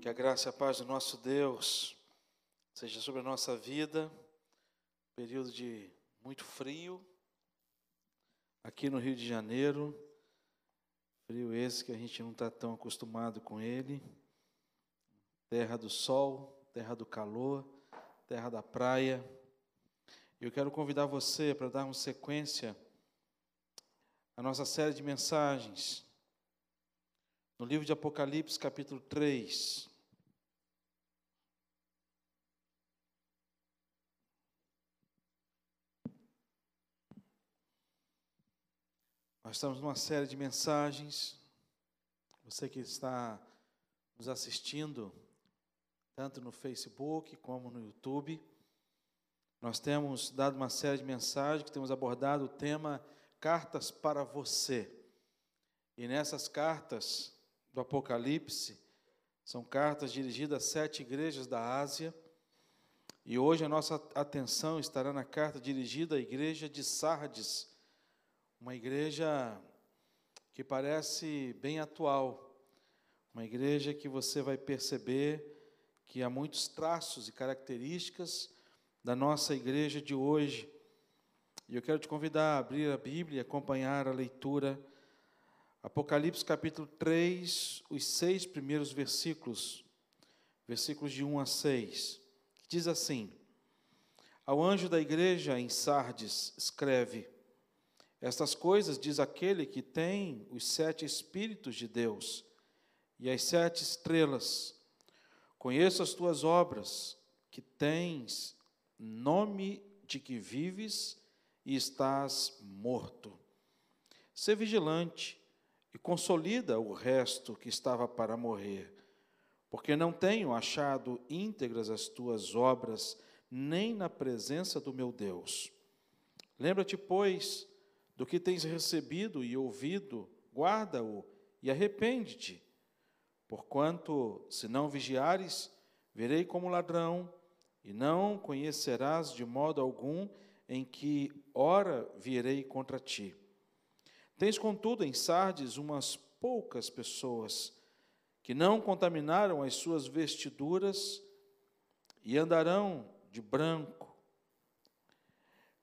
Que a graça e a paz do nosso Deus seja sobre a nossa vida. Período de muito frio aqui no Rio de Janeiro. Frio esse que a gente não está tão acostumado com ele. Terra do sol, terra do calor, terra da praia. Eu quero convidar você para darmos sequência à nossa série de mensagens no livro de Apocalipse, capítulo 3. Nós estamos numa série de mensagens. Você que está nos assistindo, tanto no Facebook como no YouTube, nós temos dado uma série de mensagens que temos abordado o tema Cartas para você. E nessas cartas do Apocalipse, são cartas dirigidas a sete igrejas da Ásia. E hoje a nossa atenção estará na carta dirigida à igreja de Sardes uma igreja que parece bem atual, uma igreja que você vai perceber que há muitos traços e características da nossa igreja de hoje. E eu quero te convidar a abrir a Bíblia e acompanhar a leitura. Apocalipse capítulo 3, os seis primeiros versículos, versículos de 1 a 6, diz assim: Ao anjo da igreja em Sardes, escreve: estas coisas diz aquele que tem os sete Espíritos de Deus e as sete estrelas. Conheço as tuas obras, que tens nome de que vives e estás morto. Sê vigilante e consolida o resto que estava para morrer, porque não tenho achado íntegras as tuas obras, nem na presença do meu Deus. Lembra-te, pois, do que tens recebido e ouvido, guarda-o e arrepende-te. Porquanto, se não vigiares, verei como ladrão, e não conhecerás de modo algum em que hora virei contra ti. Tens, contudo, em Sardes umas poucas pessoas que não contaminaram as suas vestiduras e andarão de branco,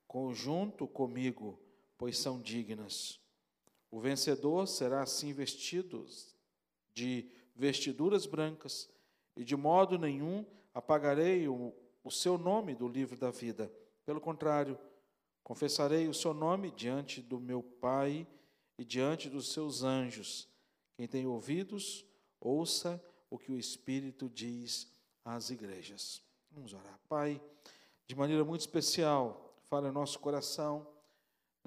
conjunto comigo pois são dignas. O vencedor será assim vestido de vestiduras brancas, e de modo nenhum apagarei o, o seu nome do livro da vida. Pelo contrário, confessarei o seu nome diante do meu Pai e diante dos seus anjos. Quem tem ouvidos, ouça o que o Espírito diz às igrejas. Vamos orar. Pai, de maneira muito especial, fala em nosso coração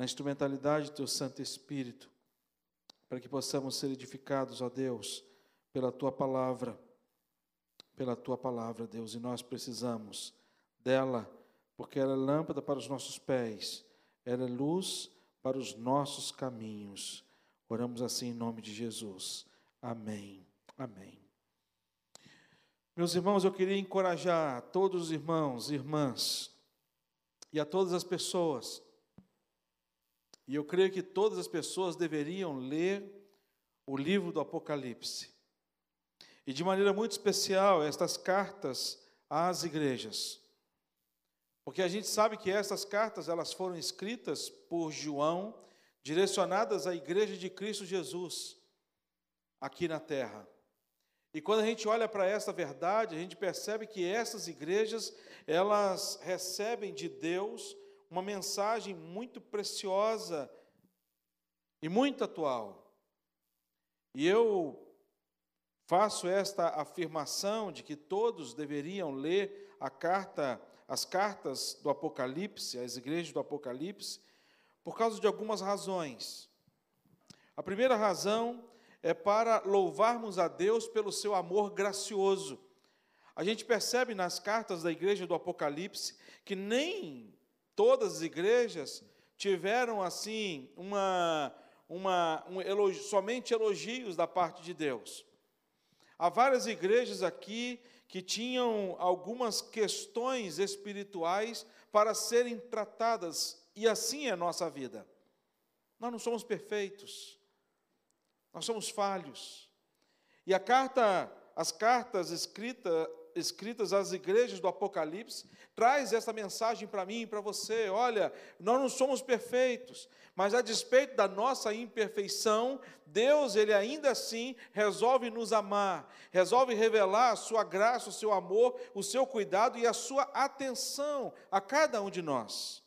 na instrumentalidade do Teu Santo Espírito, para que possamos ser edificados, ó Deus, pela Tua palavra, pela Tua palavra, Deus, e nós precisamos dela, porque ela é lâmpada para os nossos pés, ela é luz para os nossos caminhos. Oramos assim em nome de Jesus. Amém. Amém. Meus irmãos, eu queria encorajar todos os irmãos irmãs e a todas as pessoas e eu creio que todas as pessoas deveriam ler o livro do Apocalipse. E de maneira muito especial, estas cartas às igrejas. Porque a gente sabe que essas cartas elas foram escritas por João, direcionadas à igreja de Cristo Jesus aqui na terra. E quando a gente olha para essa verdade, a gente percebe que essas igrejas, elas recebem de Deus uma mensagem muito preciosa e muito atual. E eu faço esta afirmação de que todos deveriam ler a carta, as cartas do Apocalipse, as igrejas do Apocalipse, por causa de algumas razões. A primeira razão é para louvarmos a Deus pelo seu amor gracioso. A gente percebe nas cartas da igreja do Apocalipse que nem todas as igrejas tiveram assim uma, uma um elogio, somente elogios da parte de Deus. Há várias igrejas aqui que tinham algumas questões espirituais para serem tratadas, e assim é a nossa vida. Nós não somos perfeitos, nós somos falhos. E a carta as cartas escritas escritas às igrejas do Apocalipse, traz essa mensagem para mim e para você. Olha, nós não somos perfeitos, mas a despeito da nossa imperfeição, Deus, ele ainda assim resolve nos amar, resolve revelar a sua graça, o seu amor, o seu cuidado e a sua atenção a cada um de nós.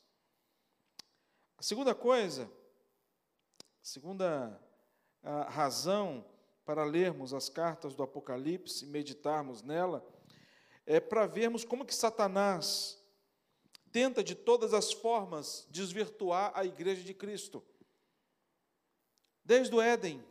A segunda coisa, a segunda a razão para lermos as cartas do Apocalipse e meditarmos nela, é para vermos como que Satanás tenta de todas as formas desvirtuar a igreja de Cristo. Desde o Éden,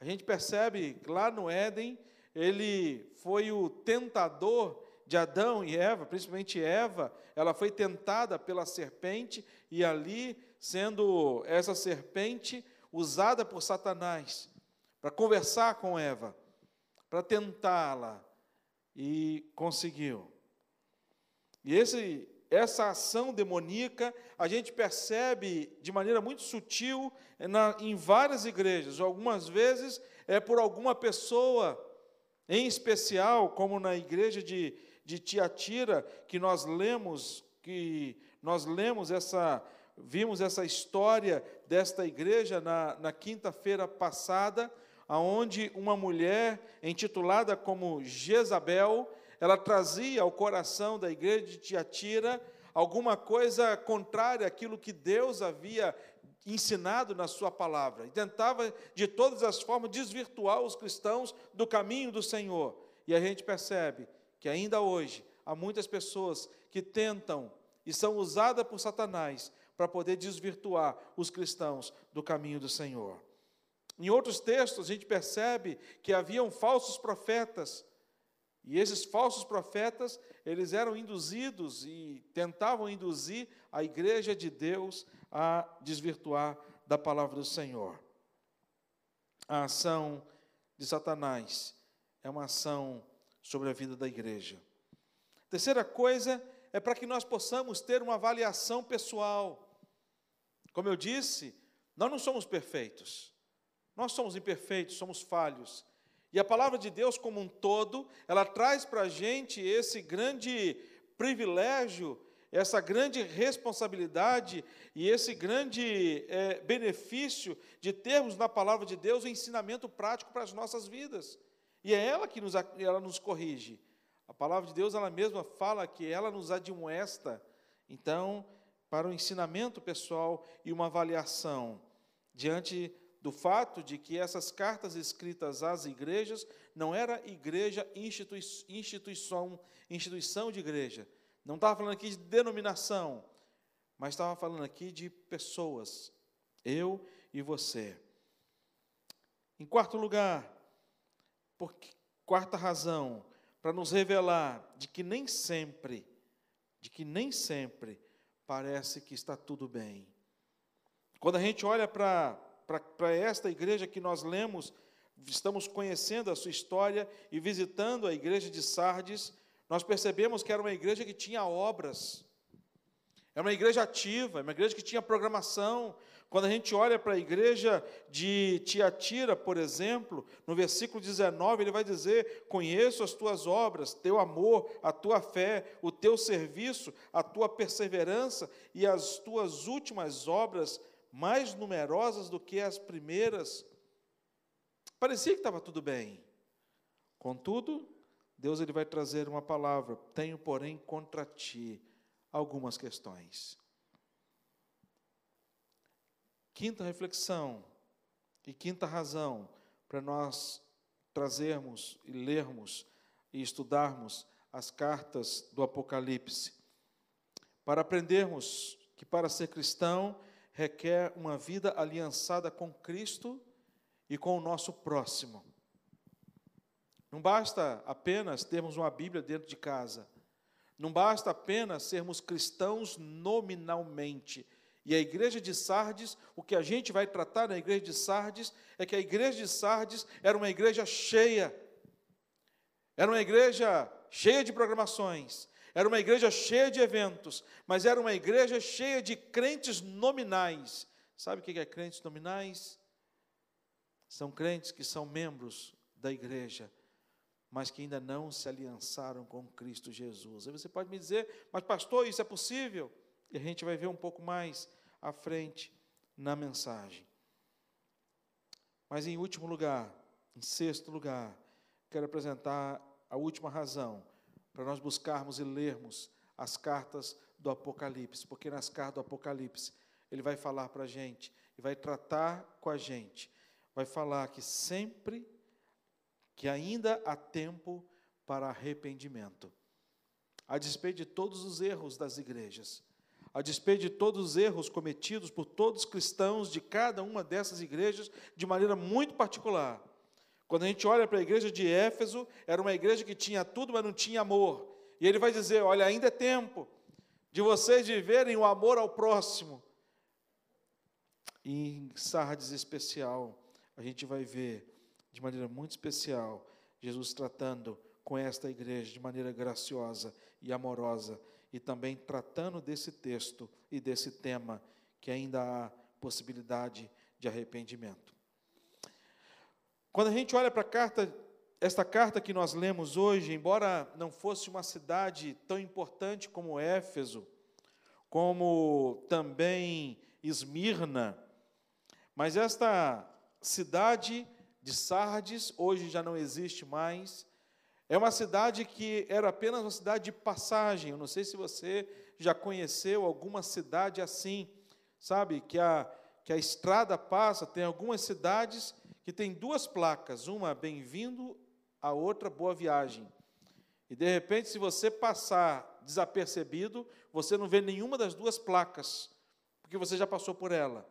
a gente percebe que lá no Éden, ele foi o tentador de Adão e Eva, principalmente Eva, ela foi tentada pela serpente e ali, sendo essa serpente usada por Satanás para conversar com Eva, para tentá-la, e conseguiu. E esse, essa ação demoníaca a gente percebe de maneira muito sutil na, em várias igrejas. Algumas vezes é por alguma pessoa em especial, como na igreja de, de Tiatira, que nós lemos, que nós lemos essa, vimos essa história desta igreja na, na quinta-feira passada aonde uma mulher intitulada como Jezabel, ela trazia ao coração da igreja de Tiatira alguma coisa contrária àquilo que Deus havia ensinado na sua palavra, e tentava de todas as formas desvirtuar os cristãos do caminho do Senhor. E a gente percebe que ainda hoje há muitas pessoas que tentam e são usadas por Satanás para poder desvirtuar os cristãos do caminho do Senhor. Em outros textos, a gente percebe que haviam falsos profetas, e esses falsos profetas, eles eram induzidos e tentavam induzir a igreja de Deus a desvirtuar da palavra do Senhor. A ação de Satanás é uma ação sobre a vida da igreja. Terceira coisa é para que nós possamos ter uma avaliação pessoal. Como eu disse, nós não somos perfeitos. Nós somos imperfeitos, somos falhos. E a palavra de Deus, como um todo, ela traz para a gente esse grande privilégio, essa grande responsabilidade e esse grande é, benefício de termos na palavra de Deus o ensinamento prático para as nossas vidas. E é ela que nos, ela nos corrige. A palavra de Deus, ela mesma fala que ela nos admoesta. Então, para o ensinamento pessoal e uma avaliação diante do fato de que essas cartas escritas às igrejas não era igreja institui instituição, instituição de igreja. Não estava falando aqui de denominação, mas estava falando aqui de pessoas, eu e você. Em quarto lugar, por quarta razão, para nos revelar de que nem sempre, de que nem sempre parece que está tudo bem. Quando a gente olha para para esta igreja que nós lemos, estamos conhecendo a sua história e visitando a igreja de Sardes, nós percebemos que era uma igreja que tinha obras, era uma igreja ativa, uma igreja que tinha programação. Quando a gente olha para a igreja de Tiatira, por exemplo, no versículo 19, ele vai dizer: Conheço as tuas obras, teu amor, a tua fé, o teu serviço, a tua perseverança e as tuas últimas obras mais numerosas do que as primeiras. Parecia que estava tudo bem. Contudo, Deus ele vai trazer uma palavra: tenho, porém, contra ti algumas questões. Quinta reflexão e quinta razão para nós trazermos e lermos e estudarmos as cartas do Apocalipse. Para aprendermos que para ser cristão requer uma vida aliançada com Cristo e com o nosso próximo. Não basta apenas termos uma Bíblia dentro de casa. Não basta apenas sermos cristãos nominalmente. E a igreja de Sardes, o que a gente vai tratar na igreja de Sardes, é que a igreja de Sardes era uma igreja cheia. Era uma igreja cheia de programações, era uma igreja cheia de eventos, mas era uma igreja cheia de crentes nominais. Sabe o que é crentes nominais? São crentes que são membros da igreja, mas que ainda não se aliançaram com Cristo Jesus. Aí você pode me dizer, mas pastor, isso é possível? E a gente vai ver um pouco mais à frente na mensagem. Mas em último lugar, em sexto lugar, quero apresentar a última razão para nós buscarmos e lermos as cartas do Apocalipse, porque nas cartas do Apocalipse ele vai falar para a gente e vai tratar com a gente, vai falar que sempre, que ainda há tempo para arrependimento, a despeito de todos os erros das igrejas, a despeito de todos os erros cometidos por todos os cristãos de cada uma dessas igrejas, de maneira muito particular. Quando a gente olha para a igreja de Éfeso, era uma igreja que tinha tudo, mas não tinha amor. E ele vai dizer: Olha, ainda é tempo de vocês viverem o amor ao próximo. E em Sardes especial, a gente vai ver, de maneira muito especial, Jesus tratando com esta igreja de maneira graciosa e amorosa, e também tratando desse texto e desse tema, que ainda há possibilidade de arrependimento. Quando a gente olha para a carta, esta carta que nós lemos hoje, embora não fosse uma cidade tão importante como Éfeso, como também Esmirna, mas esta cidade de Sardes, hoje já não existe mais, é uma cidade que era apenas uma cidade de passagem. Eu não sei se você já conheceu alguma cidade assim, sabe? Que a, que a estrada passa, tem algumas cidades que tem duas placas, uma bem-vindo, a outra boa viagem. E de repente, se você passar desapercebido, você não vê nenhuma das duas placas, porque você já passou por ela.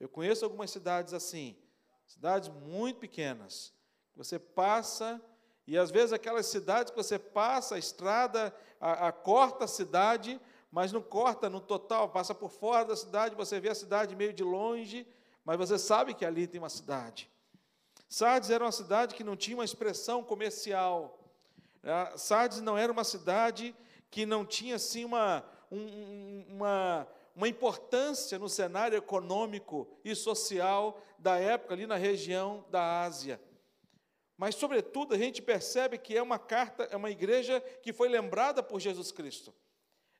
Eu conheço algumas cidades assim, cidades muito pequenas. Você passa, e às vezes aquelas cidades que você passa, a estrada a, a corta a cidade, mas não corta no total, passa por fora da cidade, você vê a cidade meio de longe, mas você sabe que ali tem uma cidade. Sardes era uma cidade que não tinha uma expressão comercial. É, Sardes não era uma cidade que não tinha assim uma, um, uma, uma importância no cenário econômico e social da época ali na região da Ásia. Mas, sobretudo, a gente percebe que é uma carta, é uma igreja que foi lembrada por Jesus Cristo.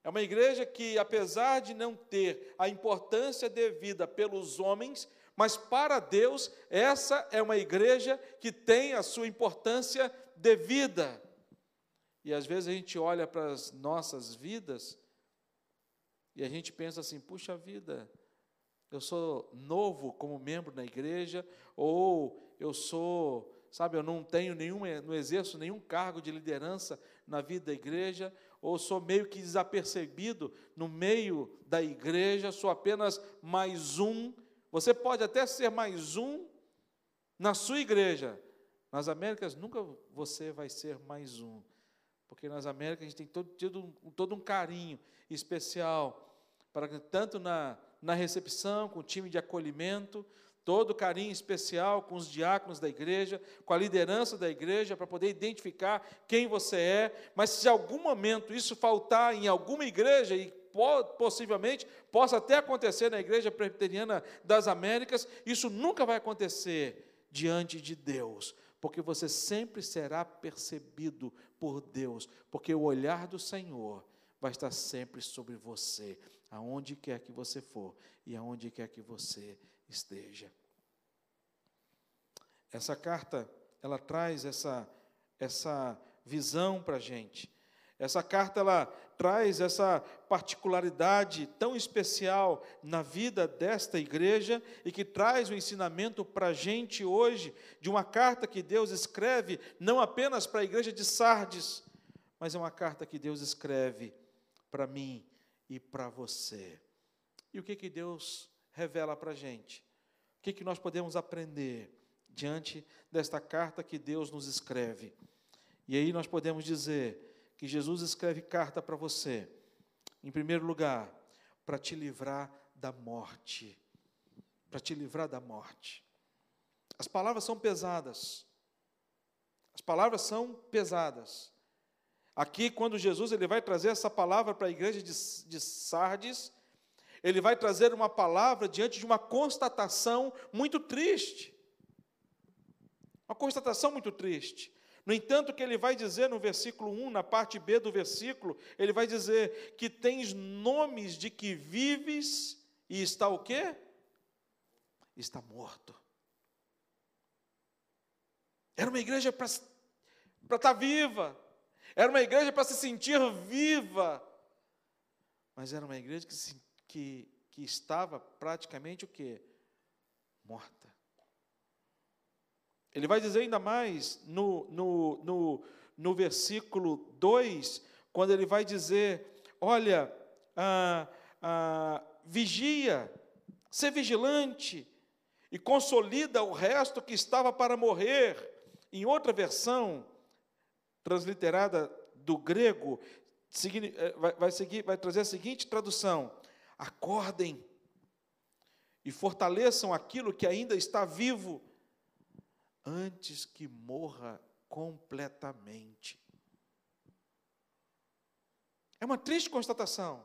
É uma igreja que, apesar de não ter a importância devida pelos homens, mas para Deus, essa é uma igreja que tem a sua importância devida. E às vezes a gente olha para as nossas vidas e a gente pensa assim: puxa vida, eu sou novo como membro na igreja, ou eu sou, sabe, eu não tenho nenhum, não exerço nenhum cargo de liderança na vida da igreja, ou sou meio que desapercebido no meio da igreja, sou apenas mais um. Você pode até ser mais um na sua igreja. Nas Américas nunca você vai ser mais um, porque nas Américas a gente tem todo, tido todo um carinho especial para tanto na, na recepção, com o time de acolhimento, todo carinho especial com os diáconos da igreja, com a liderança da igreja, para poder identificar quem você é. Mas se em algum momento isso faltar em alguma igreja, e possivelmente possa até acontecer na igreja presbiteriana das Américas, isso nunca vai acontecer diante de Deus, porque você sempre será percebido por Deus, porque o olhar do Senhor vai estar sempre sobre você aonde quer que você for e aonde quer que você esteja. Essa carta, ela traz essa, essa visão para a gente. Essa carta, ela traz essa particularidade tão especial na vida desta igreja e que traz o um ensinamento para a gente hoje, de uma carta que Deus escreve não apenas para a igreja de Sardes, mas é uma carta que Deus escreve para mim e para você. E o que, que Deus revela para a gente? O que, que nós podemos aprender diante desta carta que Deus nos escreve? E aí nós podemos dizer que Jesus escreve carta para você, em primeiro lugar, para te livrar da morte. Para te livrar da morte. As palavras são pesadas. As palavras são pesadas. Aqui, quando Jesus ele vai trazer essa palavra para a igreja de, de Sardes, ele vai trazer uma palavra diante de uma constatação muito triste. Uma constatação muito triste. No entanto, o que ele vai dizer no versículo 1, na parte B do versículo, ele vai dizer que tens nomes de que vives e está o quê? Está morto. Era uma igreja para estar tá viva, era uma igreja para se sentir viva, mas era uma igreja que, que, que estava praticamente o quê? Morta. Ele vai dizer ainda mais no, no, no, no versículo 2, quando ele vai dizer: Olha, ah, ah, vigia, ser vigilante, e consolida o resto que estava para morrer. Em outra versão, transliterada do grego, eh, vai, seguir, vai trazer a seguinte tradução: acordem e fortaleçam aquilo que ainda está vivo antes que morra completamente. É uma triste constatação.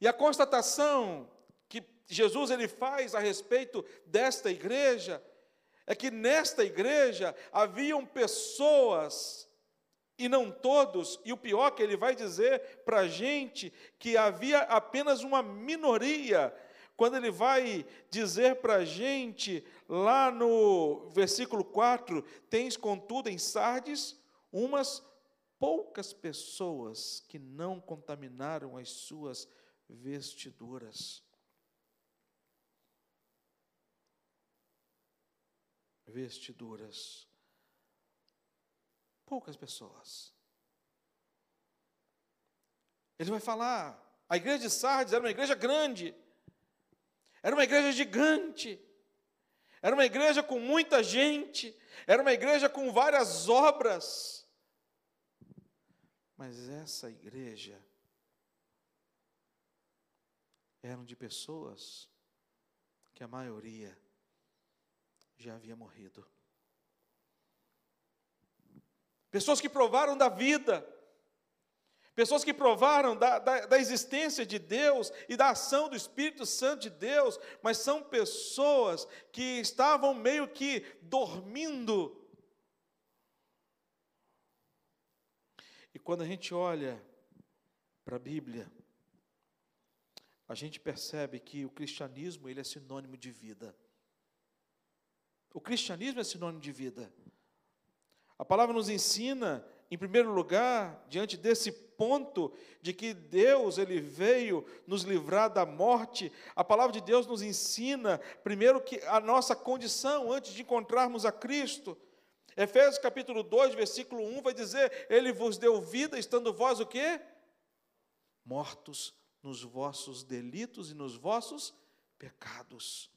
E a constatação que Jesus ele faz a respeito desta igreja é que nesta igreja haviam pessoas e não todos, e o pior que ele vai dizer para a gente que havia apenas uma minoria quando ele vai dizer para a gente, lá no versículo 4, tens contudo em Sardes umas poucas pessoas que não contaminaram as suas vestiduras. Vestiduras. Poucas pessoas. Ele vai falar, a igreja de Sardes era uma igreja grande, era uma igreja gigante. Era uma igreja com muita gente. Era uma igreja com várias obras. Mas essa igreja eram de pessoas que a maioria já havia morrido. Pessoas que provaram da vida, Pessoas que provaram da, da, da, existência de Deus e da ação do Espírito Santo de Deus, mas são pessoas que estavam meio que dormindo. E quando a gente olha para a Bíblia, a gente percebe que o cristianismo ele é sinônimo de vida. O cristianismo é sinônimo de vida. A palavra nos ensina em primeiro lugar, diante desse ponto de que Deus ele veio nos livrar da morte, a palavra de Deus nos ensina primeiro que a nossa condição antes de encontrarmos a Cristo. Efésios capítulo 2, versículo 1 vai dizer: Ele vos deu vida, estando vós o quê? Mortos nos vossos delitos e nos vossos pecados.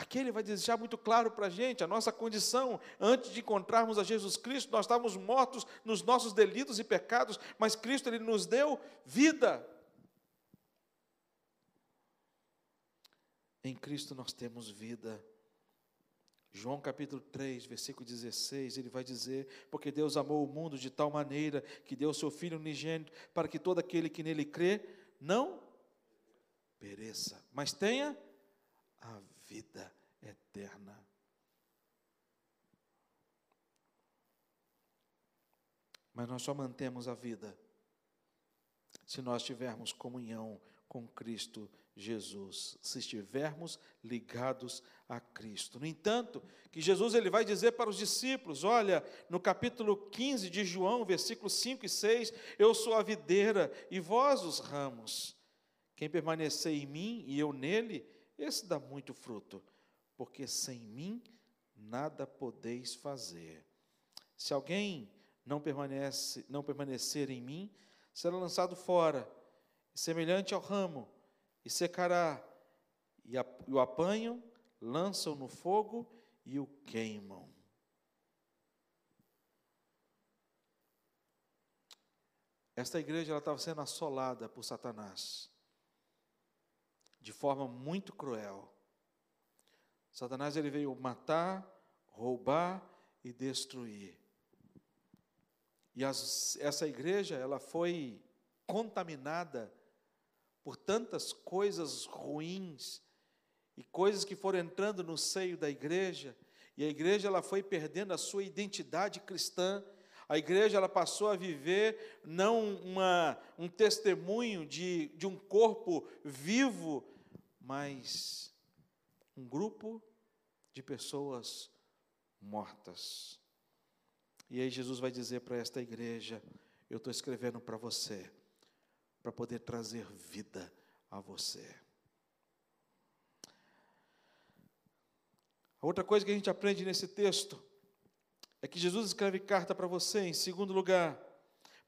Aqui ele vai deixar muito claro para a gente a nossa condição antes de encontrarmos a Jesus Cristo. Nós estávamos mortos nos nossos delitos e pecados, mas Cristo ele nos deu vida. Em Cristo nós temos vida. João capítulo 3, versículo 16, ele vai dizer: Porque Deus amou o mundo de tal maneira que deu seu Filho unigênito, para que todo aquele que nele crê não pereça, mas tenha a vida eterna. Mas nós só mantemos a vida se nós tivermos comunhão com Cristo Jesus, se estivermos ligados a Cristo. No entanto, que Jesus ele vai dizer para os discípulos, olha, no capítulo 15 de João, versículos 5 e 6, eu sou a videira e vós os ramos. Quem permanecer em mim e eu nele, esse dá muito fruto, porque sem mim nada podeis fazer. Se alguém não permanece, não permanecer em mim, será lançado fora, semelhante ao ramo, e secará, e o apanham, lançam no fogo e o queimam. Esta igreja estava sendo assolada por Satanás de forma muito cruel. Satanás ele veio matar, roubar e destruir. E as, essa igreja ela foi contaminada por tantas coisas ruins e coisas que foram entrando no seio da igreja, e a igreja ela foi perdendo a sua identidade cristã. A igreja ela passou a viver não uma, um testemunho de, de um corpo vivo, mas um grupo de pessoas mortas. E aí Jesus vai dizer para esta igreja: Eu estou escrevendo para você, para poder trazer vida a você. A outra coisa que a gente aprende nesse texto é que Jesus escreve carta para você, em segundo lugar,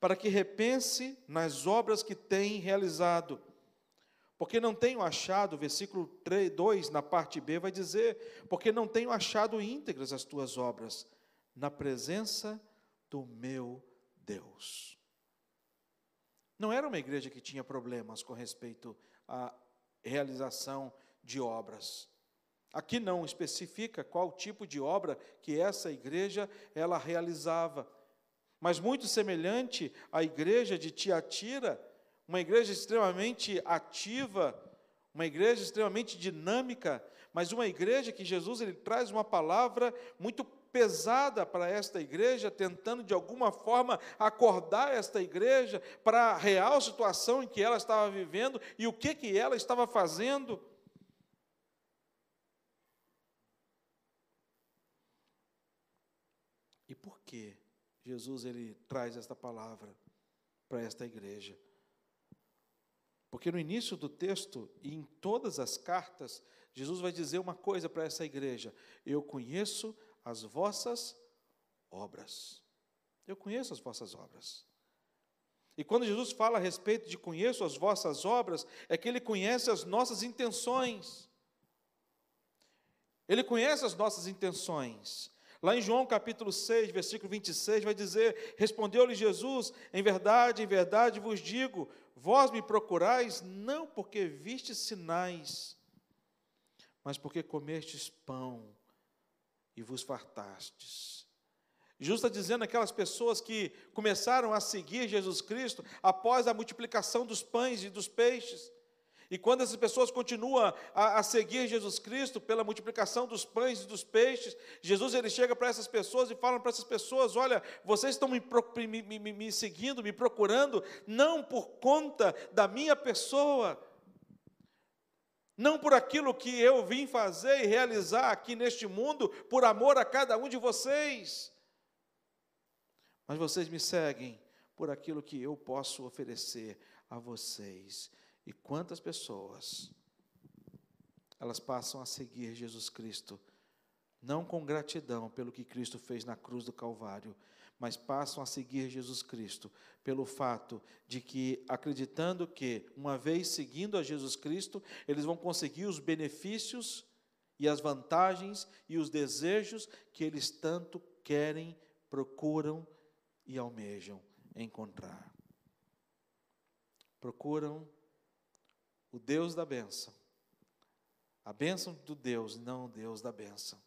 para que repense nas obras que tem realizado. Porque não tenho achado, versículo 3, 2, na parte B, vai dizer: Porque não tenho achado íntegras as tuas obras, na presença do meu Deus. Não era uma igreja que tinha problemas com respeito à realização de obras. Aqui não especifica qual tipo de obra que essa igreja ela realizava, mas muito semelhante à igreja de Tiatira, uma igreja extremamente ativa, uma igreja extremamente dinâmica, mas uma igreja que Jesus ele traz uma palavra muito pesada para esta igreja, tentando de alguma forma acordar esta igreja para a real situação em que ela estava vivendo e o que que ela estava fazendo. E por que Jesus ele traz esta palavra para esta igreja? Porque no início do texto e em todas as cartas, Jesus vai dizer uma coisa para essa igreja: Eu conheço as vossas obras. Eu conheço as vossas obras. E quando Jesus fala a respeito de conheço as vossas obras, é que ele conhece as nossas intenções. Ele conhece as nossas intenções. Lá em João capítulo 6, versículo 26, vai dizer: Respondeu-lhe Jesus: Em verdade, em verdade vos digo, vós me procurais não porque vistes sinais, mas porque comestes pão e vos fartastes. Jesus está dizendo aquelas pessoas que começaram a seguir Jesus Cristo após a multiplicação dos pães e dos peixes. E quando essas pessoas continuam a, a, seguir Jesus Cristo pela multiplicação dos pães e dos peixes, Jesus ele chega para essas pessoas e fala para essas pessoas: Olha, vocês estão me, me, me, me seguindo, me procurando, não por conta da minha pessoa, não por aquilo que eu vim fazer e realizar aqui neste mundo, por amor a cada um de vocês, mas vocês me seguem por aquilo que eu posso oferecer a vocês. E quantas pessoas elas passam a seguir Jesus Cristo, não com gratidão pelo que Cristo fez na cruz do Calvário, mas passam a seguir Jesus Cristo pelo fato de que, acreditando que, uma vez seguindo a Jesus Cristo, eles vão conseguir os benefícios e as vantagens e os desejos que eles tanto querem, procuram e almejam encontrar. Procuram o Deus da bênção. A bênção do Deus, não o Deus da bênção.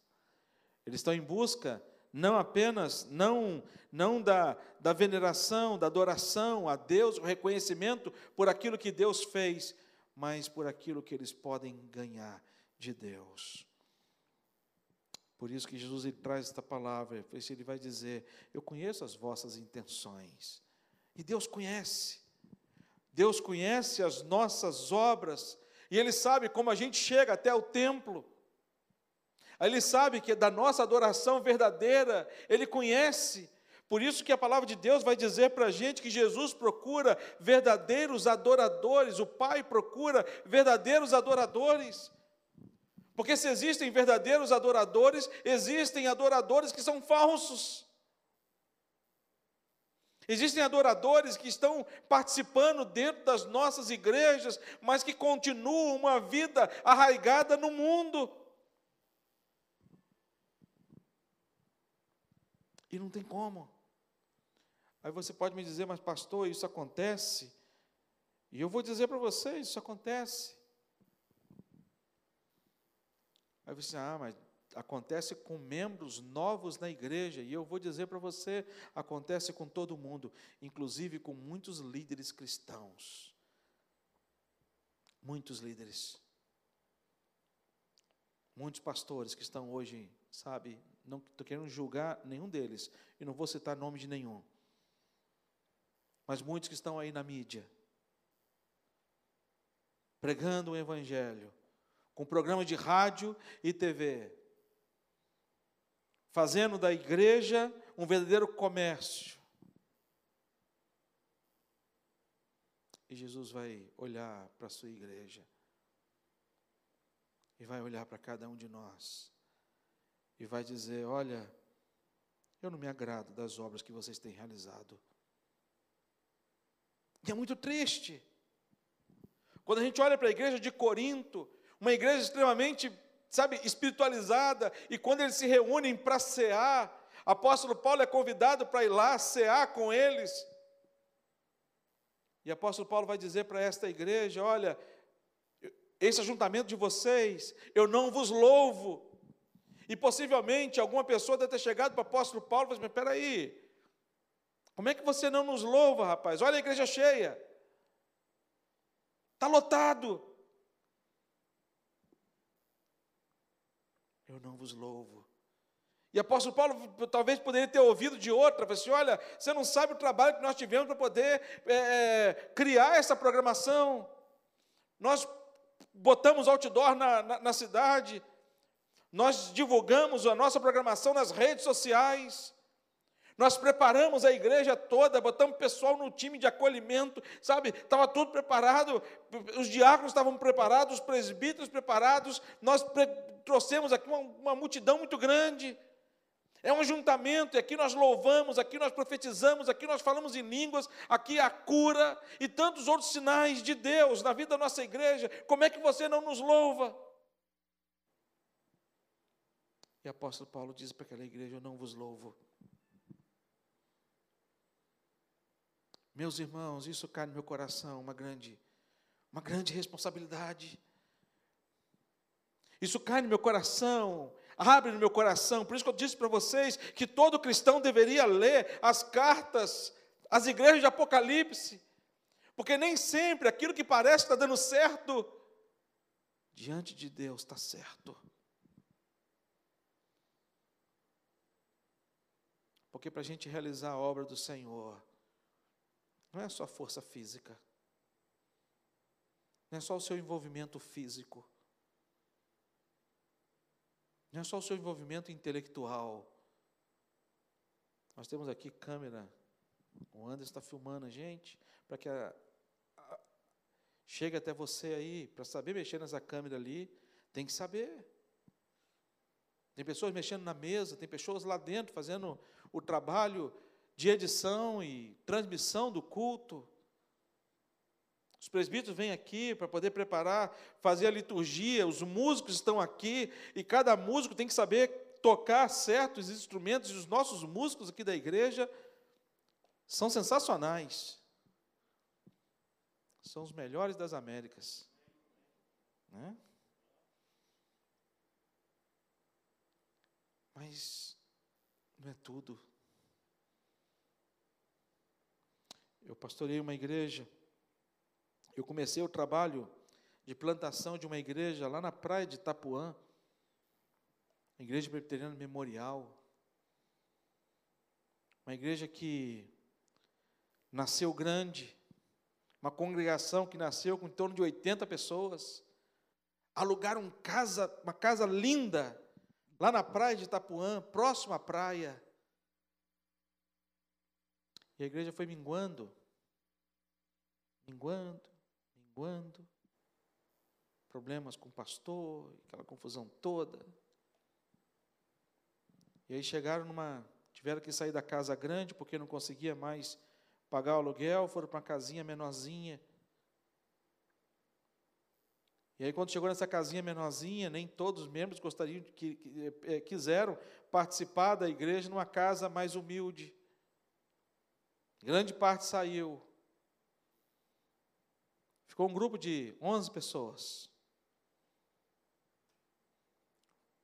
Eles estão em busca não apenas não não da, da veneração, da adoração a Deus, o reconhecimento por aquilo que Deus fez, mas por aquilo que eles podem ganhar de Deus. Por isso que Jesus ele traz esta palavra, ele vai dizer: Eu conheço as vossas intenções. E Deus conhece. Deus conhece as nossas obras, e Ele sabe como a gente chega até o templo. Ele sabe que da nossa adoração verdadeira, Ele conhece. Por isso que a palavra de Deus vai dizer para a gente que Jesus procura verdadeiros adoradores, o Pai procura verdadeiros adoradores. Porque se existem verdadeiros adoradores, existem adoradores que são falsos. Existem adoradores que estão participando dentro das nossas igrejas, mas que continuam uma vida arraigada no mundo. E não tem como. Aí você pode me dizer, mas pastor, isso acontece? E eu vou dizer para vocês, isso acontece. Aí você, ah, mas acontece com membros novos na igreja, e eu vou dizer para você, acontece com todo mundo, inclusive com muitos líderes cristãos. Muitos líderes. Muitos pastores que estão hoje, sabe, não estou querendo julgar nenhum deles, e não vou citar nome de nenhum. Mas muitos que estão aí na mídia, pregando o Evangelho, com programa de rádio e TV, fazendo da igreja um verdadeiro comércio. E Jesus vai olhar para a sua igreja, e vai olhar para cada um de nós, e vai dizer: Olha, eu não me agrado das obras que vocês têm realizado. E é muito triste. Quando a gente olha para a igreja de Corinto, uma igreja extremamente, sabe, espiritualizada, e quando eles se reúnem para cear, apóstolo Paulo é convidado para ir lá cear com eles. E apóstolo Paulo vai dizer para esta igreja: olha, esse ajuntamento de vocês, eu não vos louvo. E possivelmente alguma pessoa deve ter chegado para o apóstolo Paulo e falou: assim, mas espera aí, como é que você não nos louva, rapaz? Olha a igreja cheia, está lotado. Eu não vos louvo. E apóstolo Paulo talvez poderia ter ouvido de outra, assim, olha, você não sabe o trabalho que nós tivemos para poder é, criar essa programação. Nós botamos outdoor na, na, na cidade, nós divulgamos a nossa programação nas redes sociais, nós preparamos a igreja toda, botamos pessoal no time de acolhimento, sabe? Estava tudo preparado, os diáconos estavam preparados, os presbíteros preparados, nós pre trouxemos aqui uma, uma multidão muito grande. É um ajuntamento, e aqui nós louvamos, aqui nós profetizamos, aqui nós falamos em línguas, aqui a cura e tantos outros sinais de Deus na vida da nossa igreja. Como é que você não nos louva? E o apóstolo Paulo diz para aquela igreja: Eu não vos louvo. Meus irmãos, isso cai no meu coração, uma grande, uma grande responsabilidade. Isso cai no meu coração, abre no meu coração. Por isso que eu disse para vocês que todo cristão deveria ler as cartas, as igrejas de Apocalipse, porque nem sempre aquilo que parece estar dando certo, diante de Deus está certo. Porque para a gente realizar a obra do Senhor, não é só força física, não é só o seu envolvimento físico, não é só o seu envolvimento intelectual. Nós temos aqui câmera, o Anderson está filmando a gente, para que a, a, chegue até você aí, para saber mexer nessa câmera ali, tem que saber. Tem pessoas mexendo na mesa, tem pessoas lá dentro fazendo o trabalho de edição e transmissão do culto. Os presbíteros vêm aqui para poder preparar, fazer a liturgia, os músicos estão aqui, e cada músico tem que saber tocar certos instrumentos, e os nossos músicos aqui da igreja são sensacionais. São os melhores das Américas. Né? Mas não é tudo. Eu pastorei uma igreja eu comecei o trabalho de plantação de uma igreja lá na praia de Itapuã, igreja presbiteriana memorial. Uma igreja que nasceu grande, uma congregação que nasceu com em torno de 80 pessoas. Alugaram casa, uma casa linda lá na praia de Itapuã, próxima à praia. E a igreja foi minguando, minguando, minguando, problemas com o pastor, aquela confusão toda. E aí chegaram numa. tiveram que sair da casa grande porque não conseguia mais pagar o aluguel, foram para uma casinha menorzinha. E aí, quando chegou nessa casinha menorzinha, nem todos os membros gostariam, que, que, é, quiseram participar da igreja numa casa mais humilde. Grande parte saiu. Ficou um grupo de 11 pessoas.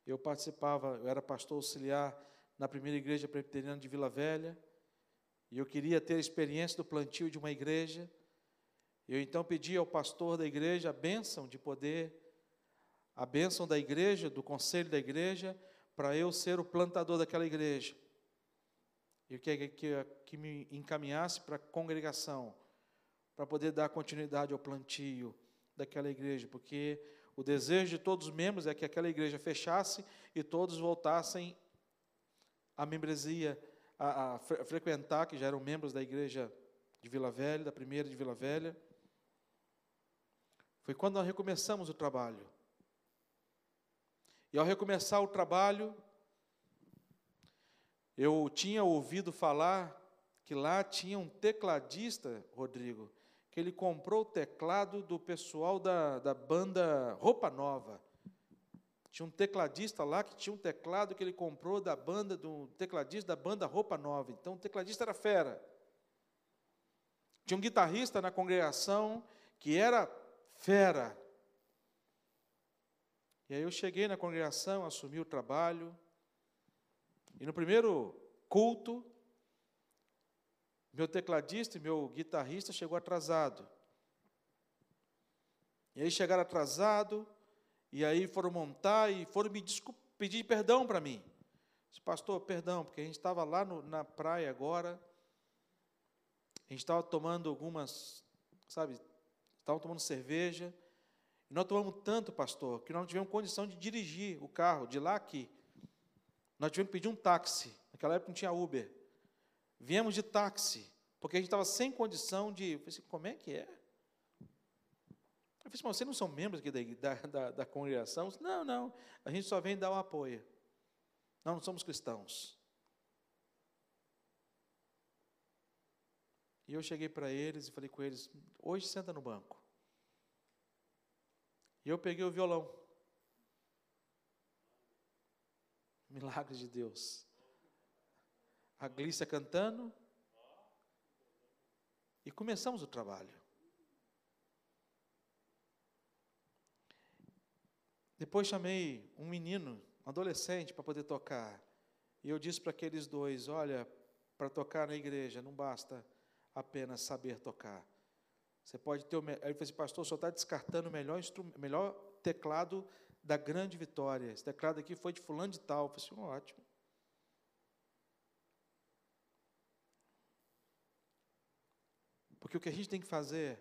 Eu participava, eu era pastor auxiliar na primeira igreja presbiteriana de Vila Velha, e eu queria ter a experiência do plantio de uma igreja. Eu então pedi ao pastor da igreja a bênção de poder, a bênção da igreja, do conselho da igreja, para eu ser o plantador daquela igreja. E que, que, que me encaminhasse para a congregação, para poder dar continuidade ao plantio daquela igreja, porque o desejo de todos os membros é que aquela igreja fechasse e todos voltassem à membresia, a, a frequentar, que já eram membros da igreja de Vila Velha, da primeira de Vila Velha. Foi quando nós recomeçamos o trabalho. E ao recomeçar o trabalho, eu tinha ouvido falar que lá tinha um tecladista, Rodrigo, que ele comprou o teclado do pessoal da, da banda Roupa Nova. Tinha um tecladista lá que tinha um teclado que ele comprou da banda, do tecladista da banda Roupa Nova. Então o tecladista era fera. Tinha um guitarrista na congregação que era fera. E aí eu cheguei na congregação, assumi o trabalho. E no primeiro culto, meu tecladista e meu guitarrista chegou atrasado. E aí chegaram atrasado, e aí foram montar e foram me pedir perdão para mim. Disse, pastor, perdão, porque a gente estava lá no, na praia agora, a gente estava tomando algumas, sabe, estava tomando cerveja, e nós tomamos tanto, pastor, que nós não tivemos condição de dirigir o carro de lá aqui. Nós tivemos que pedir um táxi. Naquela época não tinha Uber. Viemos de táxi, porque a gente estava sem condição de. Eu falei assim, como é que é? Eu falei assim, mas vocês não são membros aqui da, da, da congregação? Disse, não, não, a gente só vem dar o apoio. Não, não somos cristãos. E eu cheguei para eles e falei com eles: hoje senta no banco. E eu peguei o violão. Milagres de Deus a Glícia cantando, e começamos o trabalho. Depois chamei um menino, um adolescente, para poder tocar. E eu disse para aqueles dois: olha, para tocar na igreja não basta apenas saber tocar. Você pode ter o. Aí ele falou assim, pastor, senhor está descartando o melhor, melhor teclado da grande vitória. Esse teclado aqui foi de fulano de tal. Eu falei assim, ótimo. Porque o que a gente tem que fazer,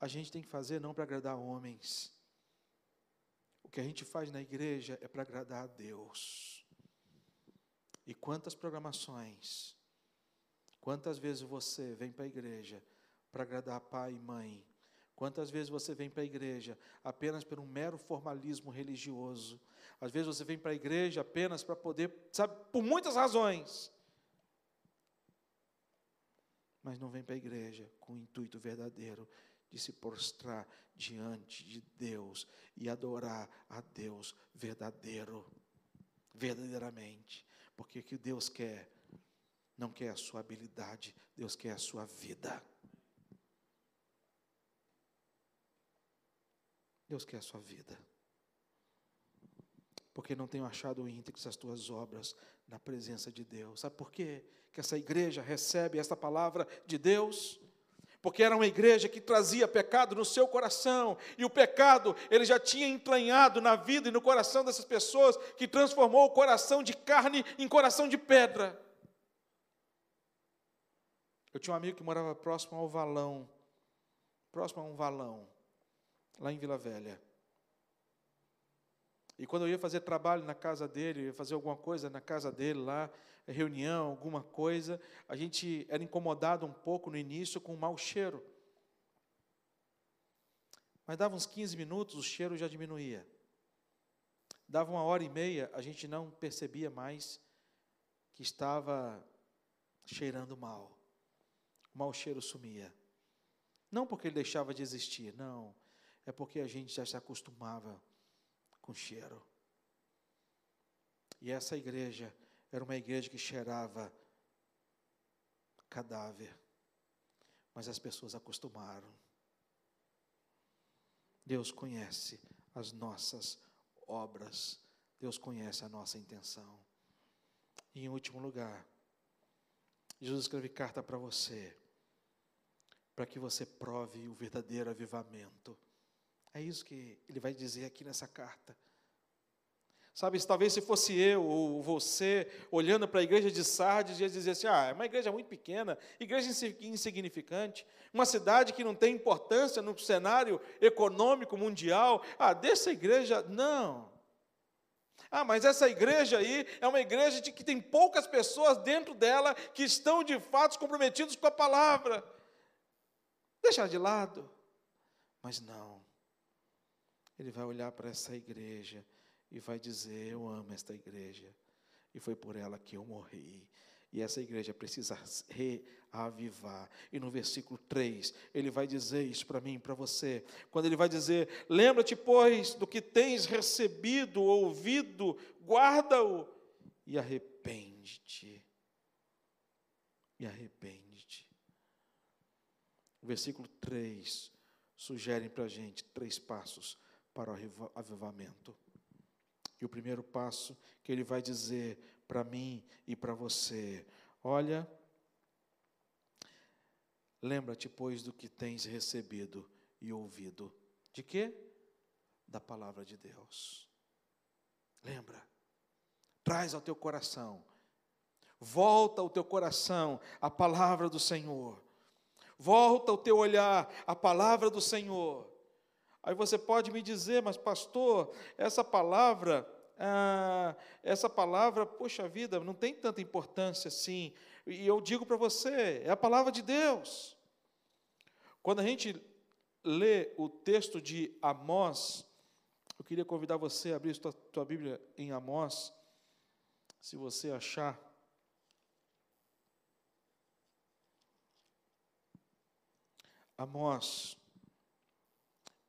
a gente tem que fazer não para agradar homens. O que a gente faz na igreja é para agradar a Deus. E quantas programações, quantas vezes você vem para a igreja para agradar pai e mãe? Quantas vezes você vem para a igreja apenas por um mero formalismo religioso? Às vezes você vem para a igreja apenas para poder, sabe, por muitas razões mas não vem para a igreja com o intuito verdadeiro de se prostrar diante de Deus e adorar a Deus verdadeiro, verdadeiramente. Porque o que Deus quer, não quer a sua habilidade, Deus quer a sua vida. Deus quer a sua vida. Porque não tenho achado íntegros as tuas obras na presença de Deus. Sabe por quê? que essa igreja recebe esta palavra de Deus? Porque era uma igreja que trazia pecado no seu coração, e o pecado ele já tinha entranhado na vida e no coração dessas pessoas, que transformou o coração de carne em coração de pedra. Eu tinha um amigo que morava próximo ao valão, próximo a um valão, lá em Vila Velha. E quando eu ia fazer trabalho na casa dele, ia fazer alguma coisa na casa dele lá, reunião, alguma coisa, a gente era incomodado um pouco no início com um mau cheiro. Mas dava uns 15 minutos, o cheiro já diminuía. Dava uma hora e meia, a gente não percebia mais que estava cheirando mal. O mau cheiro sumia. Não porque ele deixava de existir, não. É porque a gente já se acostumava com cheiro. E essa igreja era uma igreja que cheirava cadáver. Mas as pessoas acostumaram. Deus conhece as nossas obras. Deus conhece a nossa intenção. E em último lugar, Jesus escreve carta para você, para que você prove o verdadeiro avivamento. É isso que ele vai dizer aqui nessa carta. Sabe, talvez se fosse eu ou você olhando para a igreja de Sardes, ia dizer assim: ah, é uma igreja muito pequena, igreja insignificante, uma cidade que não tem importância no cenário econômico mundial. Ah, dessa igreja, não. Ah, mas essa igreja aí é uma igreja de que tem poucas pessoas dentro dela que estão de fato comprometidos com a palavra. Deixar de lado. Mas não. Ele vai olhar para essa igreja e vai dizer: Eu amo esta igreja, e foi por ela que eu morri. E essa igreja precisa reavivar. E no versículo 3, ele vai dizer isso para mim, para você. Quando ele vai dizer: Lembra-te, pois, do que tens recebido, ouvido, guarda-o e arrepende-te. E arrepende-te. O versículo 3 sugere para a gente três passos para o avivamento. E o primeiro passo que ele vai dizer para mim e para você: olha, lembra-te, pois, do que tens recebido e ouvido. De quê? Da palavra de Deus. Lembra. Traz ao teu coração. Volta ao teu coração a palavra do Senhor. Volta o teu olhar a palavra do Senhor. Aí você pode me dizer, mas pastor, essa palavra, ah, essa palavra, poxa vida, não tem tanta importância assim. E eu digo para você, é a palavra de Deus. Quando a gente lê o texto de Amós, eu queria convidar você a abrir a tua Bíblia em Amós, se você achar. Amós,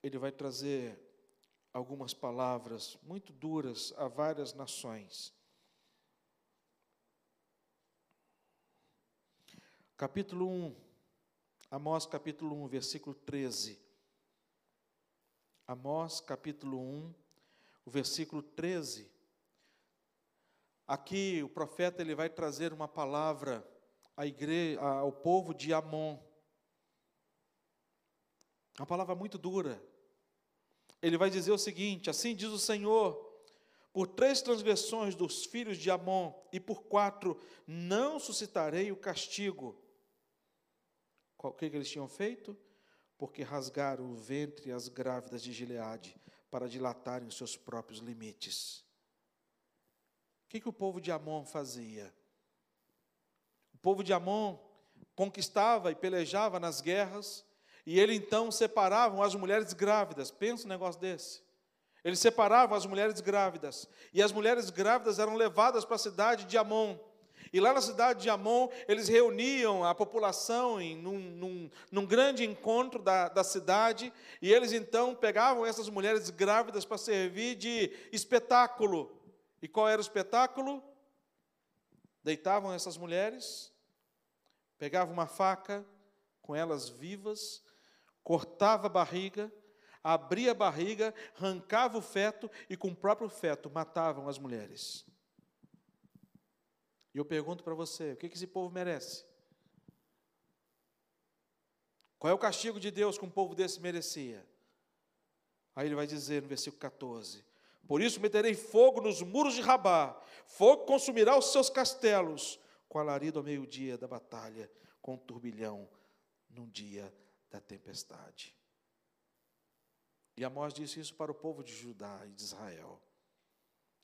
ele vai trazer algumas palavras muito duras a várias nações. Capítulo 1, Amós capítulo 1, versículo 13. Amós capítulo 1, o versículo 13. Aqui o profeta ele vai trazer uma palavra à igreja, ao povo de Amon. Uma palavra muito dura ele vai dizer o seguinte: Assim diz o Senhor, por três transgressões dos filhos de Amon e por quatro não suscitarei o castigo. O que, eles tinham feito? Porque rasgaram o ventre as grávidas de Gileade para dilatarem os seus próprios limites. O que, que o povo de Amon fazia? O povo de Amon conquistava e pelejava nas guerras, e ele então separava as mulheres grávidas. Pensa um negócio desse. Eles separavam as mulheres grávidas. E as mulheres grávidas eram levadas para a cidade de Amon. E lá na cidade de Amon, eles reuniam a população em num, num, num grande encontro da, da cidade. E eles então pegavam essas mulheres grávidas para servir de espetáculo. E qual era o espetáculo? Deitavam essas mulheres, pegavam uma faca com elas vivas, cortava a barriga, abria a barriga, arrancava o feto e com o próprio feto matavam as mulheres. E eu pergunto para você: o que esse povo merece? Qual é o castigo de Deus que um povo desse merecia? Aí ele vai dizer no versículo 14: Por isso meterei fogo nos muros de Rabá, fogo consumirá os seus castelos, com alarido ao meio-dia da batalha, com turbilhão no dia da tempestade. E Amós disse isso para o povo de Judá e de Israel.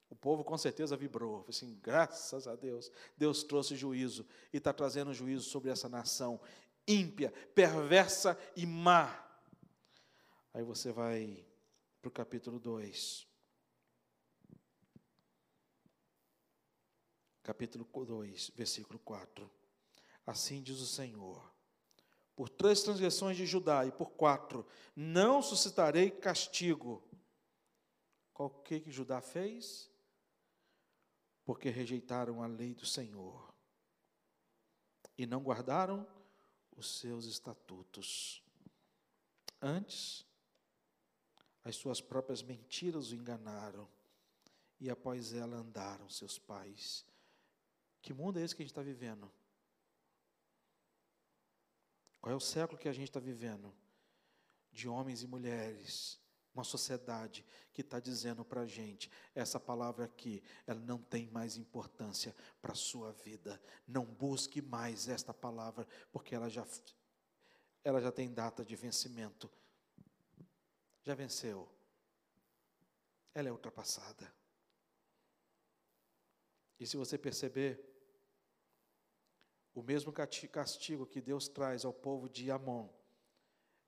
O povo com certeza vibrou, assim, graças a Deus, Deus trouxe juízo e está trazendo juízo sobre essa nação ímpia, perversa e má. Aí você vai para o capítulo 2. Capítulo 2, versículo 4. Assim diz o Senhor: por três transgressões de Judá e por quatro, não suscitarei castigo. Qual que, que Judá fez? Porque rejeitaram a lei do Senhor e não guardaram os seus estatutos. Antes, as suas próprias mentiras o enganaram e após ela andaram seus pais. Que mundo é esse que a gente está vivendo? Qual é o século que a gente está vivendo? De homens e mulheres Uma sociedade que está dizendo para a gente: essa palavra aqui, ela não tem mais importância para a sua vida. Não busque mais esta palavra, porque ela já, ela já tem data de vencimento. Já venceu. Ela é ultrapassada. E se você perceber, o mesmo castigo que Deus traz ao povo de Amon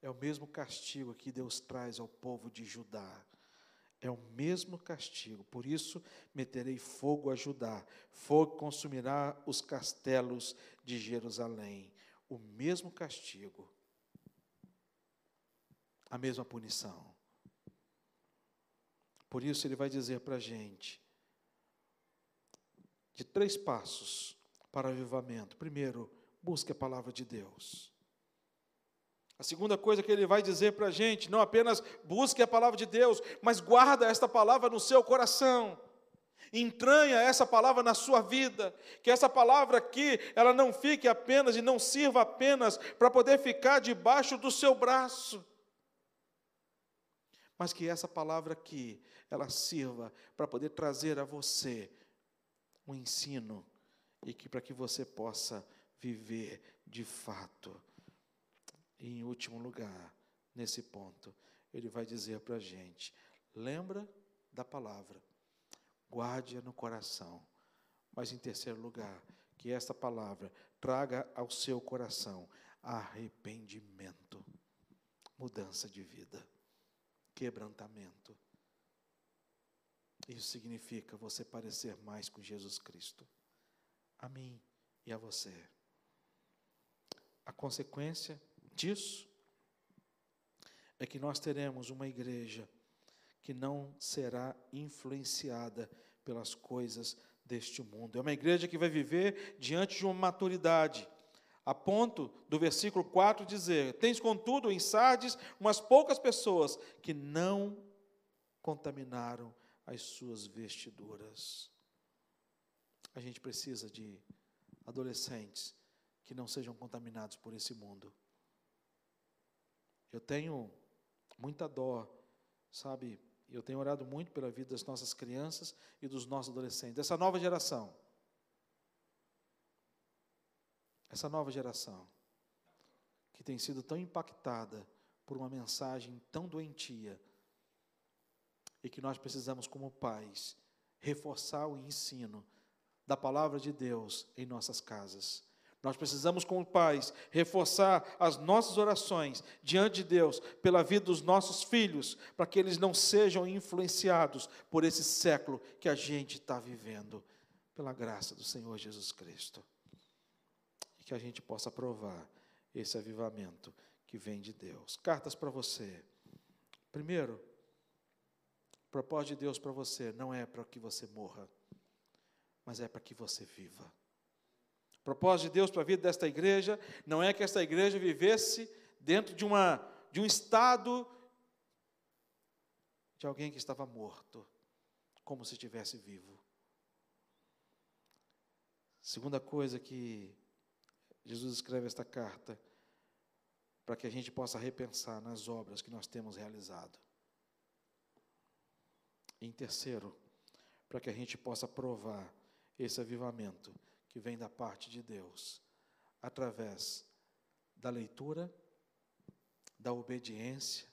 é o mesmo castigo que Deus traz ao povo de Judá. É o mesmo castigo. Por isso, meterei fogo a Judá. Fogo consumirá os castelos de Jerusalém. O mesmo castigo. A mesma punição. Por isso, ele vai dizer para a gente: de três passos para avivamento. Primeiro, busque a palavra de Deus. A segunda coisa que ele vai dizer para a gente, não apenas busque a palavra de Deus, mas guarda esta palavra no seu coração. Entranha essa palavra na sua vida, que essa palavra aqui, ela não fique apenas e não sirva apenas para poder ficar debaixo do seu braço, mas que essa palavra aqui, ela sirva para poder trazer a você um ensino e que para que você possa viver de fato e em último lugar, nesse ponto, ele vai dizer para a gente: lembra da palavra, guarde-a no coração. Mas em terceiro lugar, que esta palavra traga ao seu coração arrependimento, mudança de vida, quebrantamento. Isso significa você parecer mais com Jesus Cristo, a mim e a você. A consequência disso é que nós teremos uma igreja que não será influenciada pelas coisas deste mundo. É uma igreja que vai viver diante de uma maturidade, a ponto do versículo 4 dizer: Tens, contudo, em Sardes umas poucas pessoas que não contaminaram as suas vestiduras. A gente precisa de adolescentes que não sejam contaminados por esse mundo. Eu tenho muita dó, sabe? Eu tenho orado muito pela vida das nossas crianças e dos nossos adolescentes, dessa nova geração. Essa nova geração que tem sido tão impactada por uma mensagem tão doentia e que nós precisamos, como pais, reforçar o ensino da palavra de Deus em nossas casas. Nós precisamos, como pais, reforçar as nossas orações diante de Deus pela vida dos nossos filhos, para que eles não sejam influenciados por esse século que a gente está vivendo, pela graça do Senhor Jesus Cristo. E que a gente possa provar esse avivamento que vem de Deus. Cartas para você. Primeiro, o propósito de Deus para você não é para que você morra, mas é para que você viva. O propósito de Deus para a vida desta igreja não é que esta igreja vivesse dentro de, uma, de um estado de alguém que estava morto, como se estivesse vivo. Segunda coisa que Jesus escreve esta carta, para que a gente possa repensar nas obras que nós temos realizado. em terceiro, para que a gente possa provar esse avivamento que vem da parte de Deus, através da leitura, da obediência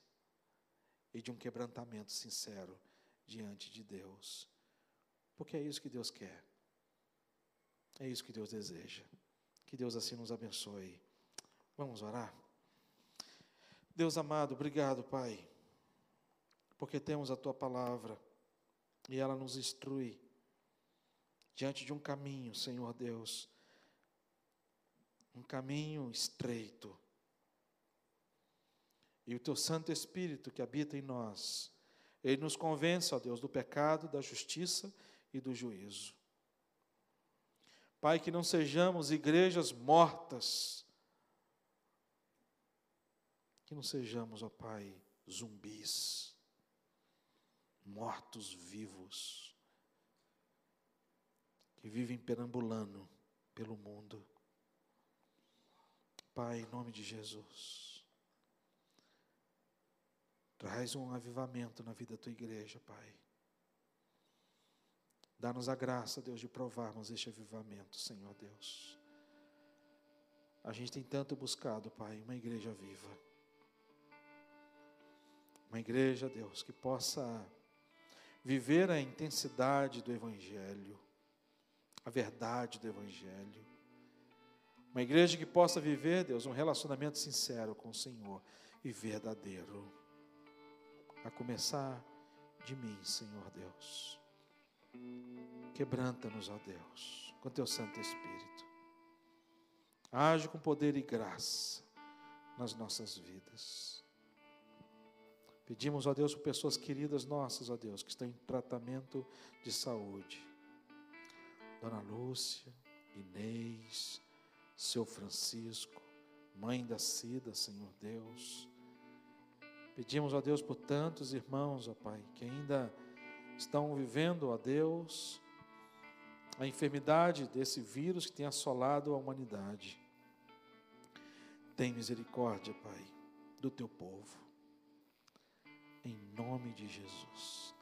e de um quebrantamento sincero diante de Deus. Porque é isso que Deus quer. É isso que Deus deseja. Que Deus assim nos abençoe. Vamos orar? Deus amado, obrigado, Pai, porque temos a tua palavra e ela nos instrui diante de um caminho, Senhor Deus, um caminho estreito. E o teu Santo Espírito que habita em nós, ele nos convence, ó Deus, do pecado, da justiça e do juízo. Pai, que não sejamos igrejas mortas, que não sejamos, ó Pai, zumbis, mortos vivos que vivem perambulando pelo mundo. Pai, em nome de Jesus. Traz um avivamento na vida da tua igreja, Pai. Dá-nos a graça, Deus, de provarmos este avivamento, Senhor Deus. A gente tem tanto buscado, Pai, uma igreja viva. Uma igreja, Deus, que possa viver a intensidade do Evangelho, a verdade do Evangelho. Uma igreja que possa viver, Deus, um relacionamento sincero com o Senhor e verdadeiro. A começar de mim, Senhor Deus. Quebranta-nos, ó Deus, com teu Santo Espírito. Age com poder e graça nas nossas vidas. Pedimos, ó Deus, por pessoas queridas nossas, ó Deus, que estão em tratamento de saúde. Dona Lúcia, Inês, seu Francisco, mãe da Cida, Senhor Deus. Pedimos, ó Deus, por tantos irmãos, ó Pai, que ainda estão vivendo, ó Deus, a enfermidade desse vírus que tem assolado a humanidade. Tem misericórdia, Pai, do teu povo. Em nome de Jesus.